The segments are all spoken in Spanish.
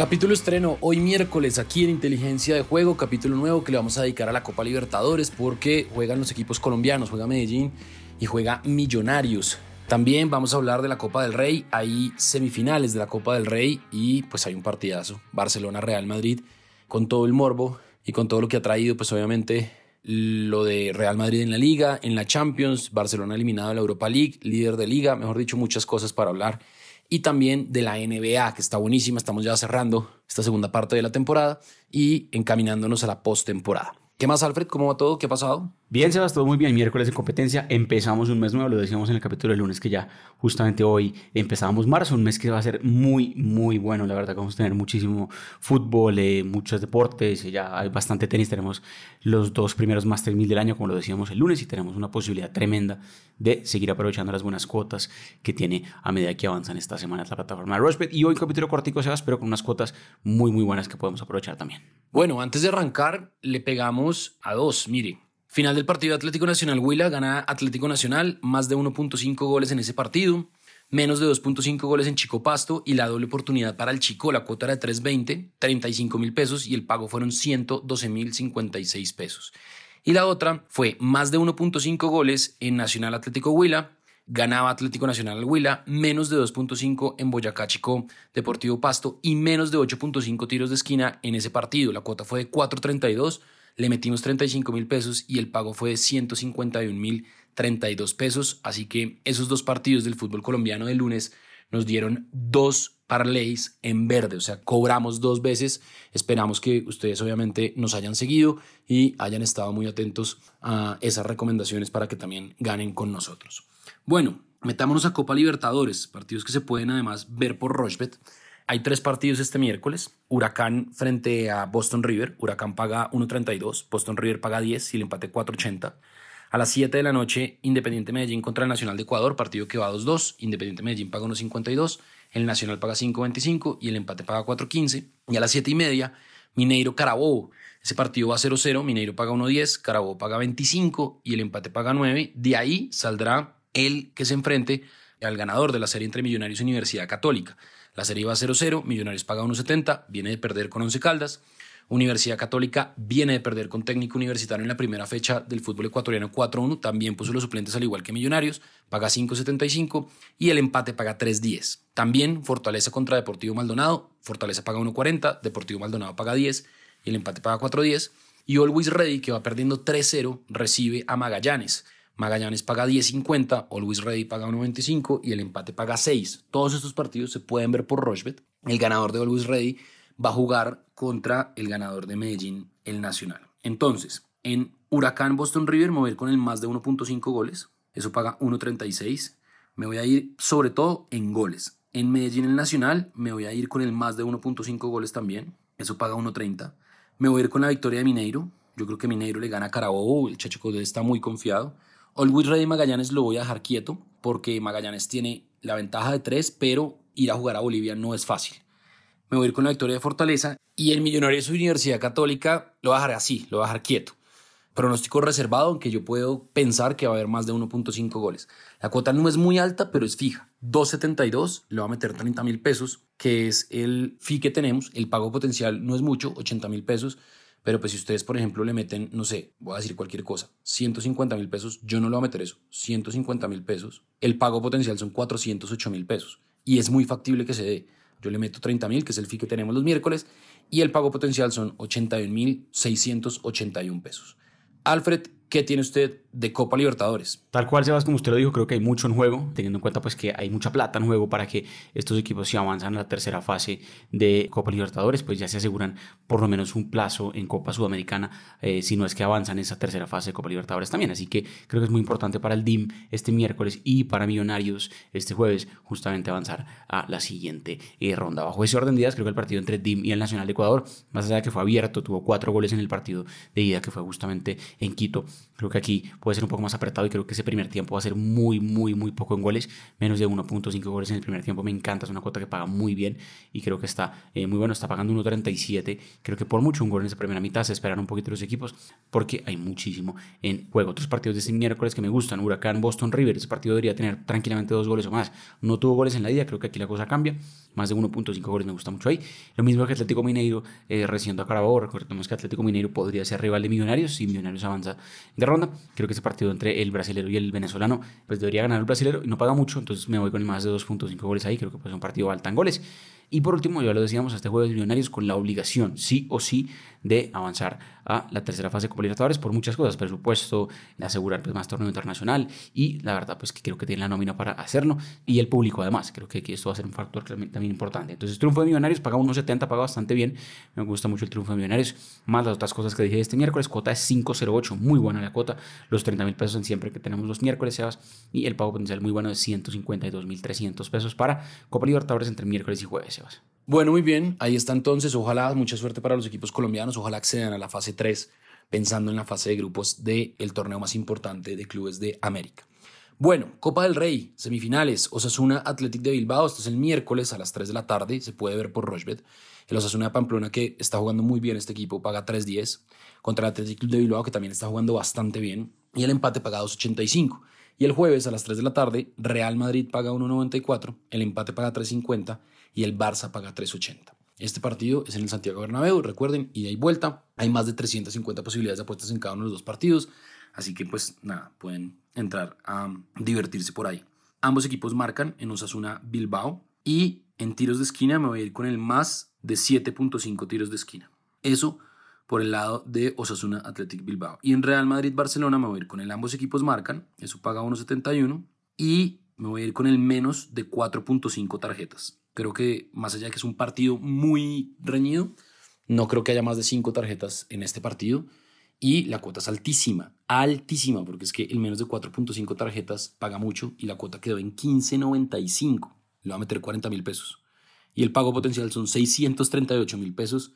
Capítulo estreno hoy miércoles aquí en Inteligencia de Juego, capítulo nuevo que le vamos a dedicar a la Copa Libertadores porque juegan los equipos colombianos, juega Medellín y juega Millonarios. También vamos a hablar de la Copa del Rey, hay semifinales de la Copa del Rey y pues hay un partidazo, Barcelona-Real Madrid, con todo el morbo y con todo lo que ha traído pues obviamente lo de Real Madrid en la liga, en la Champions, Barcelona eliminado de la Europa League, líder de liga, mejor dicho, muchas cosas para hablar. Y también de la NBA, que está buenísima, estamos ya cerrando esta segunda parte de la temporada y encaminándonos a la postemporada. ¿Qué más, Alfred? ¿Cómo va todo? ¿Qué ha pasado? Bien, Sebas, todo muy bien. Miércoles de competencia. Empezamos un mes nuevo, lo decíamos en el capítulo del lunes, que ya justamente hoy empezábamos marzo, un mes que va a ser muy, muy bueno. La verdad que vamos a tener muchísimo fútbol, eh, muchos deportes, ya hay bastante tenis. Tenemos los dos primeros Master 1000 del año, como lo decíamos el lunes, y tenemos una posibilidad tremenda de seguir aprovechando las buenas cuotas que tiene a medida que avanzan estas semanas la plataforma de Rushbet. Y hoy capítulo cortico, Sebas, pero con unas cuotas muy, muy buenas que podemos aprovechar también. Bueno, antes de arrancar, le pegamos a dos. Mire, final del partido Atlético Nacional Huila, gana Atlético Nacional, más de 1.5 goles en ese partido, menos de 2.5 goles en Chico Pasto y la doble oportunidad para el Chico, la cuota era de 3.20, 35 mil pesos y el pago fueron 112 mil 56 pesos. Y la otra fue más de 1.5 goles en Nacional Atlético Huila, ganaba Atlético Nacional al Huila, menos de 2.5 en Boyacá Chico Deportivo Pasto y menos de 8.5 tiros de esquina en ese partido. La cuota fue de 4.32, le metimos 35 mil pesos y el pago fue de 151 mil 32 pesos. Así que esos dos partidos del fútbol colombiano del lunes nos dieron dos parlays en verde, o sea, cobramos dos veces. Esperamos que ustedes obviamente nos hayan seguido y hayan estado muy atentos a esas recomendaciones para que también ganen con nosotros. Bueno, metámonos a Copa Libertadores, partidos que se pueden además ver por Rochbet. Hay tres partidos este miércoles. Huracán frente a Boston River. Huracán paga 1.32, Boston River paga 10 y el empate 4.80. A las 7 de la noche, Independiente Medellín contra el Nacional de Ecuador, partido que va 2-2. Independiente Medellín paga 1.52, el Nacional paga 5.25 y el empate paga 4.15. Y a las 7 y media, Mineiro Carabobo. Ese partido va 0-0, Mineiro paga 1.10, Carabobo paga 25 y el empate paga 9. De ahí saldrá el que se enfrente al ganador de la serie entre Millonarios y Universidad Católica. La serie va 0-0, Millonarios paga 1.70, viene de perder con 11 Caldas. Universidad Católica viene de perder con técnico universitario en la primera fecha del fútbol ecuatoriano 4-1, también puso los suplentes al igual que Millonarios, paga 5.75 y el empate paga 3.10. También Fortaleza contra Deportivo Maldonado, Fortaleza paga 1.40, Deportivo Maldonado paga 10 y el empate paga 4.10. Y Always Ready, que va perdiendo 3-0, recibe a Magallanes. Magallanes paga 10.50, Always Ready paga 1.25 y el empate paga 6. Todos estos partidos se pueden ver por Rochbet. El ganador de Always Ready va a jugar contra el ganador de Medellín, el Nacional. Entonces, en Huracán Boston River me voy a ir con el más de 1.5 goles. Eso paga 1.36. Me voy a ir sobre todo en goles. En Medellín, el Nacional, me voy a ir con el más de 1.5 goles también. Eso paga 1.30. Me voy a ir con la victoria de Mineiro. Yo creo que Mineiro le gana a Carabobo. El Chacho está muy confiado. Always Ready Magallanes lo voy a dejar quieto porque Magallanes tiene la ventaja de tres, pero ir a jugar a Bolivia no es fácil. Me voy a ir con la victoria de Fortaleza y el Millonarios Universidad Católica lo voy a dejar así, lo voy a dejar quieto. Pronóstico reservado, aunque yo puedo pensar que va a haber más de 1.5 goles. La cuota no es muy alta, pero es fija. 2.72, le va a meter 30 mil pesos, que es el fee que tenemos. El pago potencial no es mucho, 80 mil pesos. Pero pues si ustedes, por ejemplo, le meten, no sé, voy a decir cualquier cosa, 150 mil pesos, yo no le voy a meter eso, 150 mil pesos, el pago potencial son 408 mil pesos y es muy factible que se dé. Yo le meto 30 mil, que es el fee que tenemos los miércoles, y el pago potencial son 81 mil 681 pesos. Alfred, ¿qué tiene usted de Copa Libertadores? Tal cual, Sebas, como usted lo dijo, creo que hay mucho en juego, teniendo en cuenta pues que hay mucha plata en juego para que estos equipos si avanzan a la tercera fase de Copa Libertadores, pues ya se aseguran por lo menos un plazo en Copa Sudamericana, eh, si no es que avanzan esa tercera fase de Copa Libertadores también. Así que creo que es muy importante para el DIM este miércoles y para Millonarios este jueves justamente avanzar a la siguiente eh, ronda. Bajo ese orden de días, creo que el partido entre DIM y el Nacional de Ecuador, más allá de que fue abierto, tuvo cuatro goles en el partido de ida que fue justamente en Quito. Creo que aquí puede ser un poco más apretado y creo que ese primer tiempo va a ser muy, muy, muy poco en goles, menos de 1.5 goles en el primer tiempo. Me encanta, es una cuota que paga muy bien y creo que está eh, muy bueno, está pagando 1.37. Creo que por mucho un gol en esa primera mitad se esperan un poquito los equipos porque hay muchísimo en juego. Otros partidos de este miércoles que me gustan, Huracán, Boston River, ese partido debería tener tranquilamente dos goles o más. No tuvo goles en la ida, creo que aquí la cosa cambia. más de 1.5 goles me gusta mucho ahí. Lo mismo que Atlético Mineiro eh, recibiendo a Carabobo. Recordemos que Atlético Mineiro podría ser rival de Millonarios si Millonarios avanza de ronda. Creo que ese partido entre el brasilero y el venezolano pues debería ganar el brasilero y no paga mucho, entonces me voy con más de 2.5 goles ahí. Creo que puede ser un partido alto en goles. Y por último, ya lo decíamos, este de Millonarios con la obligación, sí o sí, de avanzar a la tercera fase de Copa Libertadores por muchas cosas, presupuesto, asegurar pues, más torneo internacional y la verdad pues que creo que tiene la nómina para hacerlo y el público además, creo que, esto va a ser un factor también importante. Entonces, triunfo de Millonarios paga 1.70, paga bastante bien, me gusta mucho el triunfo de Millonarios, más las otras cosas que dije este miércoles, cuota es 5.08, muy buena la cuota, los 30 mil pesos en siempre que tenemos los miércoles, Sebas, y el pago potencial muy bueno de 152.300 pesos para Copa Libertadores entre miércoles y jueves, Bueno, muy bien, ahí está entonces. Ojalá, mucha suerte para los equipos colombianos. Ojalá accedan a la fase 3, pensando en la fase de grupos del torneo más importante de clubes de América. Bueno, Copa del Rey, semifinales, Osasuna Athletic de Bilbao. Esto es el miércoles a las 3 de la tarde. Se puede ver por Rochbet. El Osasuna de Pamplona, que está jugando muy bien este equipo, paga 3.10. Contra el Athletic de Bilbao, que también está jugando bastante bien. Y el empate paga 2.85. Y el jueves a las 3 de la tarde, Real Madrid paga 1.94. El empate paga 3.50 y el Barça paga 3.80. Este partido es en el Santiago Bernabéu, recuerden, ida y vuelta. Hay más de 350 posibilidades de apuestas en cada uno de los dos partidos, así que pues nada, pueden entrar a divertirse por ahí. Ambos equipos marcan en Osasuna Bilbao y en tiros de esquina me voy a ir con el más de 7.5 tiros de esquina. Eso por el lado de Osasuna Athletic Bilbao. Y en Real Madrid Barcelona me voy a ir con el ambos equipos marcan, eso paga 1.71 y me voy a ir con el menos de 4.5 tarjetas. Creo que más allá de que es un partido muy reñido, no creo que haya más de 5 tarjetas en este partido. Y la cuota es altísima, altísima, porque es que el menos de 4.5 tarjetas paga mucho y la cuota quedó en 15.95. Le va a meter 40 mil pesos. Y el pago potencial son 638 mil pesos.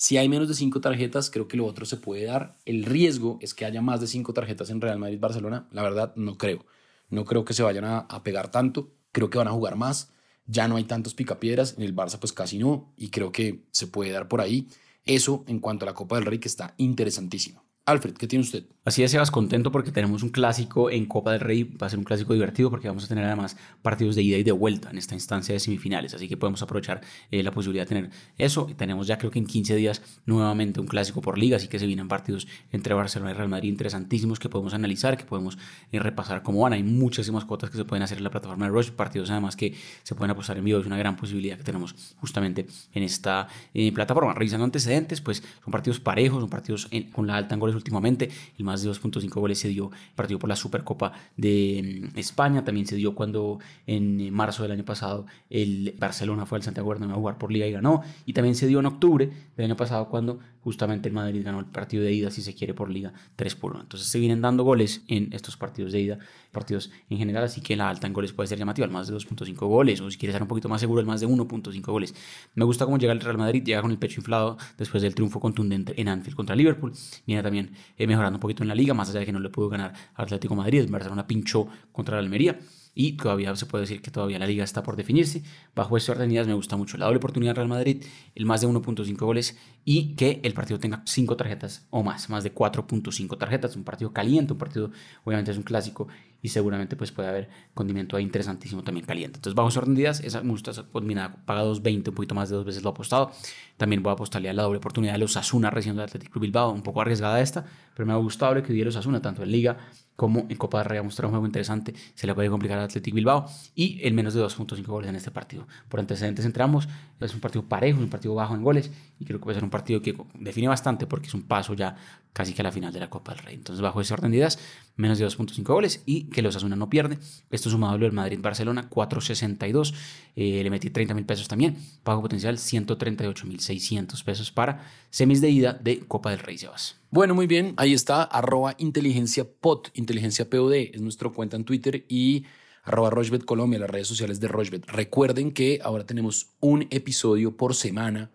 Si hay menos de 5 tarjetas, creo que lo otro se puede dar. El riesgo es que haya más de 5 tarjetas en Real Madrid-Barcelona. La verdad, no creo. No creo que se vayan a, pegar tanto. Creo que van a jugar más. Ya no hay tantos picapiedras. En el Barça, pues casi no. Y creo que se puede dar por ahí. Eso en cuanto a la Copa del Rey, que está interesantísimo. Alfred, ¿qué tiene usted? Así es, Sebas, contento porque tenemos un clásico en Copa del Rey. Va a ser un clásico divertido porque vamos a tener además partidos de ida y de vuelta en esta instancia de semifinales. Así que podemos aprovechar eh, la posibilidad de tener eso. Tenemos ya creo que en 15 días nuevamente un clásico por liga. Así que se vienen partidos entre Barcelona y Real Madrid interesantísimos que podemos analizar, que podemos eh, repasar cómo van. Hay muchísimas cuotas que se pueden hacer en la plataforma de Rush. Partidos además que se pueden apostar en vivo. Es una gran posibilidad que tenemos justamente en esta eh, plataforma. Revisando antecedentes, pues son partidos parejos, son partidos con la alta en goles últimamente el más de 2.5 goles se dio partido por la Supercopa de mm, España, también se dio cuando en marzo del año pasado el Barcelona fue al Santiago Bernabéu a jugar por Liga y ganó, y también se dio en octubre del año pasado cuando justamente el Madrid ganó el partido de ida, si se quiere, por Liga 3 por 1. Entonces se vienen dando goles en estos partidos de ida, partidos en general, así que la alta en goles puede ser llamativa, el más de 2.5 goles, o si quieres ser un poquito más seguro, el más de 1.5 goles. Me gusta cómo llega el Real Madrid, llega con el pecho inflado después del triunfo contundente en Anfield contra Liverpool, viene también eh, mejorando un poquito en la liga, más allá de que no le pudo ganar al Atlético Madrid, Barcelona pinchó contra la Almería y todavía se puede decir que todavía la liga está por definirse. Bajo orden de ideas me gusta mucho la doble oportunidad Real Madrid, el más de 1.5 goles y que el partido tenga 5 tarjetas o más, más de 4.5 tarjetas, un partido caliente, un partido obviamente es un clásico y seguramente pues puede haber condimento ahí interesantísimo también caliente. Entonces ese orden de ideas, esa me gusta combinada, paga 2.20, un poquito más de dos veces lo apostado. También voy a apostarle a la doble oportunidad de los Asuna recién del Atlético Bilbao, un poco arriesgada esta, pero me ha gustado que diera los Asuna tanto en Liga como en Copa de Rey ha mostrado un juego interesante, se le puede complicar al Athletic Bilbao y el menos de 2.5 goles en este partido. Por antecedentes entre ambos, es un partido parejo, un partido bajo en goles y creo que puede ser un partido que define bastante porque es un paso ya casi que a la final de la Copa del Rey. Entonces, bajo ese orden de ideas, menos de 2.5 goles y que los Asuna no pierde. Esto sumado al Madrid-Barcelona, 4.62. Eh, le metí 30 mil pesos también. Pago potencial 138.600 pesos para semis de ida de Copa del Rey, Sebas. Bueno, muy bien. Ahí está, arroba inteligencia pod, inteligencia POD, es nuestro cuenta en Twitter y arroba Rochbet Colombia, las redes sociales de Rochbet. Recuerden que ahora tenemos un episodio por semana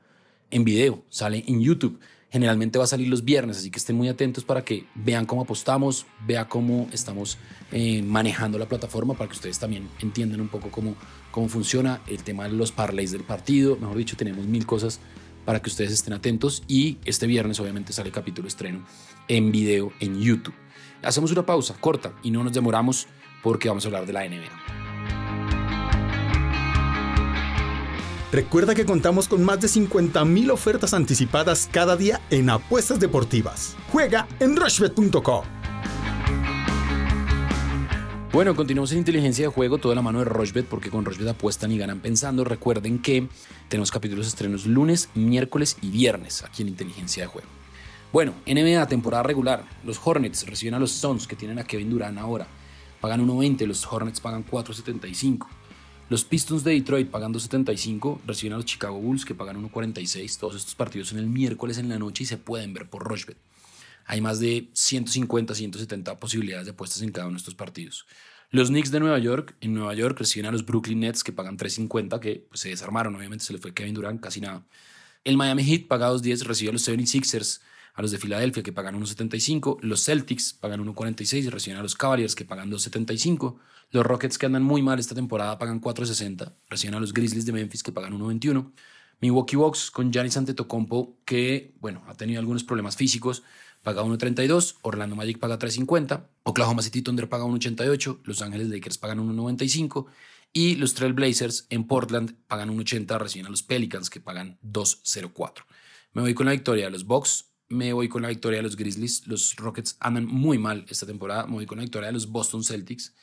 en video, sale en YouTube. Generalmente va a salir los viernes, así que estén muy atentos para que vean cómo apostamos, vean cómo estamos eh, manejando la plataforma, para que ustedes también entiendan un poco cómo, cómo funciona el tema de los parlays del partido. Mejor dicho, tenemos mil cosas para que ustedes estén atentos y este viernes obviamente sale capítulo estreno en video en YouTube. Hacemos una pausa corta y no nos demoramos porque vamos a hablar de la NBA. Recuerda que contamos con más de 50.000 ofertas anticipadas cada día en apuestas deportivas. Juega en rushbet.com. Bueno, continuamos en inteligencia de juego, toda la mano de Rochbet, porque con Rochbet apuestan y ganan pensando. Recuerden que tenemos capítulos estrenos lunes, miércoles y viernes aquí en inteligencia de juego. Bueno, NBA, temporada regular. Los Hornets reciben a los Suns, que tienen a Kevin Durant ahora. Pagan 1.20, los Hornets pagan 4.75. Los Pistons de Detroit pagan 2.75, reciben a los Chicago Bulls que pagan 1.46. Todos estos partidos en el miércoles en la noche y se pueden ver por Rochbet. Hay más de 150, 170 posibilidades de apuestas en cada uno de estos partidos. Los Knicks de Nueva York, en Nueva York reciben a los Brooklyn Nets que pagan 3.50, que pues, se desarmaron, obviamente se le fue Kevin Durant, casi nada. El Miami Heat paga 2.10, recibe a los 76ers, a los de Filadelfia que pagan 1.75, los Celtics pagan 1.46 y reciben a los Cavaliers que pagan 2.75, los Rockets que andan muy mal esta temporada pagan 4.60, reciben a los Grizzlies de Memphis que pagan 1.21, Milwaukee Bucks con Giannis Antetokounmpo que, bueno, ha tenido algunos problemas físicos, paga 1.32, Orlando Magic paga 3.50, Oklahoma City Thunder paga 1.88, Los Ángeles Lakers pagan 1.95 y los Trail Blazers en Portland pagan 1.80, reciben a los Pelicans que pagan 2.04. Me voy con la victoria de los Bucks, me voy con la victoria de los Grizzlies, los Rockets andan muy mal esta temporada, me voy con la victoria de los Boston Celtics.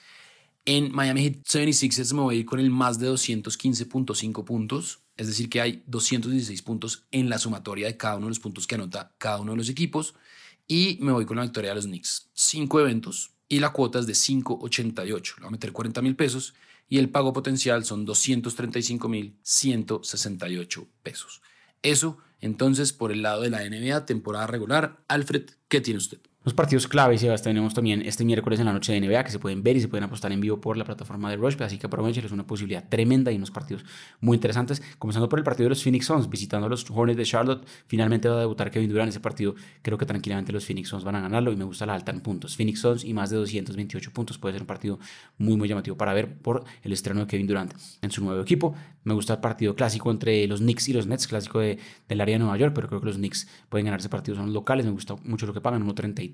En Miami Heat 76ers me voy con el más de 215.5 puntos, es decir que hay 216 puntos en la sumatoria de cada uno de los puntos que anota cada uno de los equipos y me voy con la victoria de los Knicks. Cinco eventos y la cuota es de 5.88. Le voy a meter 40 mil pesos y el pago potencial son 235 mil 168 pesos. Eso entonces por el lado de la NBA, temporada regular. Alfred, ¿qué tiene usted? Los partidos clave, Sebas, tenemos también este miércoles en la noche de NBA que se pueden ver y se pueden apostar en vivo por la plataforma de Rush, así que aprovechen, es una posibilidad tremenda y unos partidos muy interesantes. Comenzando por el partido de los Phoenix Suns, visitando a los Hornets de Charlotte, finalmente va a debutar Kevin Durant ese partido. Creo que tranquilamente los Phoenix Suns van a ganarlo y me gusta la alta en puntos. Phoenix Suns y más de 228 puntos puede ser un partido muy, muy llamativo para ver por el estreno de Kevin Durant en su nuevo equipo. Me gusta el partido clásico entre los Knicks y los Nets, clásico de, del área de Nueva York, pero creo que los Knicks pueden ganar ese partido, son locales. Me gusta mucho lo que pagan, 1.33.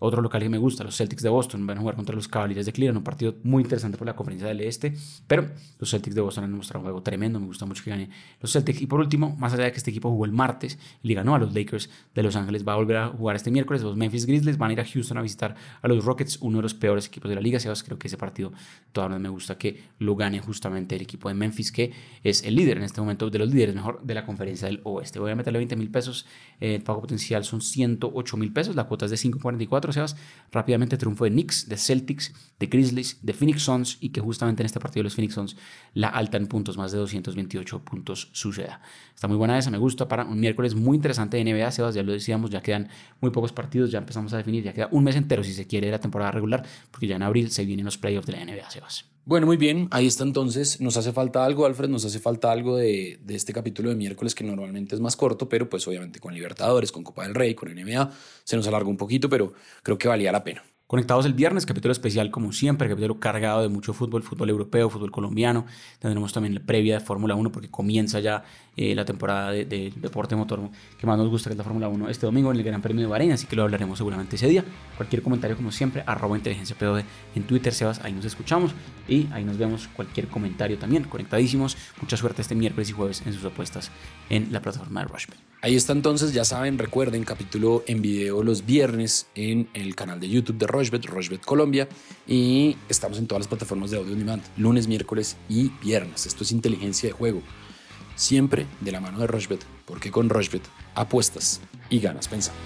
Otro local que me gusta, los Celtics de Boston, van a jugar contra los Cavaliers de Cleveland, un partido muy interesante por la conferencia del este, pero los Celtics de Boston han mostrado un juego tremendo, me gusta mucho que gane los Celtics. Y por último, más allá de que este equipo jugó el martes y le ganó a los Lakers de Los Ángeles, va a volver a jugar este miércoles, los Memphis Grizzlies van a ir a Houston a visitar a los Rockets, uno de los peores equipos de la liga, Sebas, creo que ese partido todavía me gusta que lo gane justamente el equipo de Memphis, que es el líder en este momento, de los líderes mejor de la conferencia del oeste. Voy a meterle 20 mil pesos, eh, el pago potencial son 108 mil pesos, la cuota es de 5.44, Sebas, rápidamente triunfo de Knicks, de Celtics, de Grizzlies, de Phoenix Suns y que justamente en este partido los Phoenix Suns la alta en puntos, más de 228 puntos suceda. Está muy buena esa, me gusta para un miércoles muy interesante de NBA, Sebas, ya lo decíamos, ya quedan muy pocos partidos, ya empezamos a definir, ya queda un mes entero si se quiere la temporada regular, porque ya en abril se vienen los playoffs de la NBA, Sebas. Bueno, muy bien, ahí está entonces. Nos hace falta algo, Alfred, nos hace falta algo de, de, este capítulo de miércoles que normalmente es más corto, pero pues obviamente con Libertadores, con Copa del Rey, con NBA, se nos alarga un poquito, pero creo que valía la pena. Conectados el viernes, capítulo especial como siempre, capítulo cargado de mucho fútbol, fútbol europeo, fútbol colombiano. Tendremos también la previa de Fórmula 1 porque comienza ya eh, la temporada de, deporte motor que más nos gusta, que es la Fórmula 1, este domingo en el Gran Premio de Bahrein, así que lo hablaremos seguramente ese día. Cualquier comentario como siempre, arroba inteligencia POD en Twitter, Sebas, ahí nos escuchamos y ahí nos vemos cualquier comentario también, conectadísimos. Mucha suerte este miércoles y jueves en sus apuestas en la plataforma de Rushbet. Ahí está entonces, ya saben, recuerden, capítulo en video los viernes en el canal de YouTube de Rochbet, Rochbet Colombia, y estamos en todas las plataformas de audio on demand, lunes, miércoles y viernes. Esto es inteligencia de juego, siempre de la mano de Rochbet, porque con Rochbet apuestas y ganas pensando.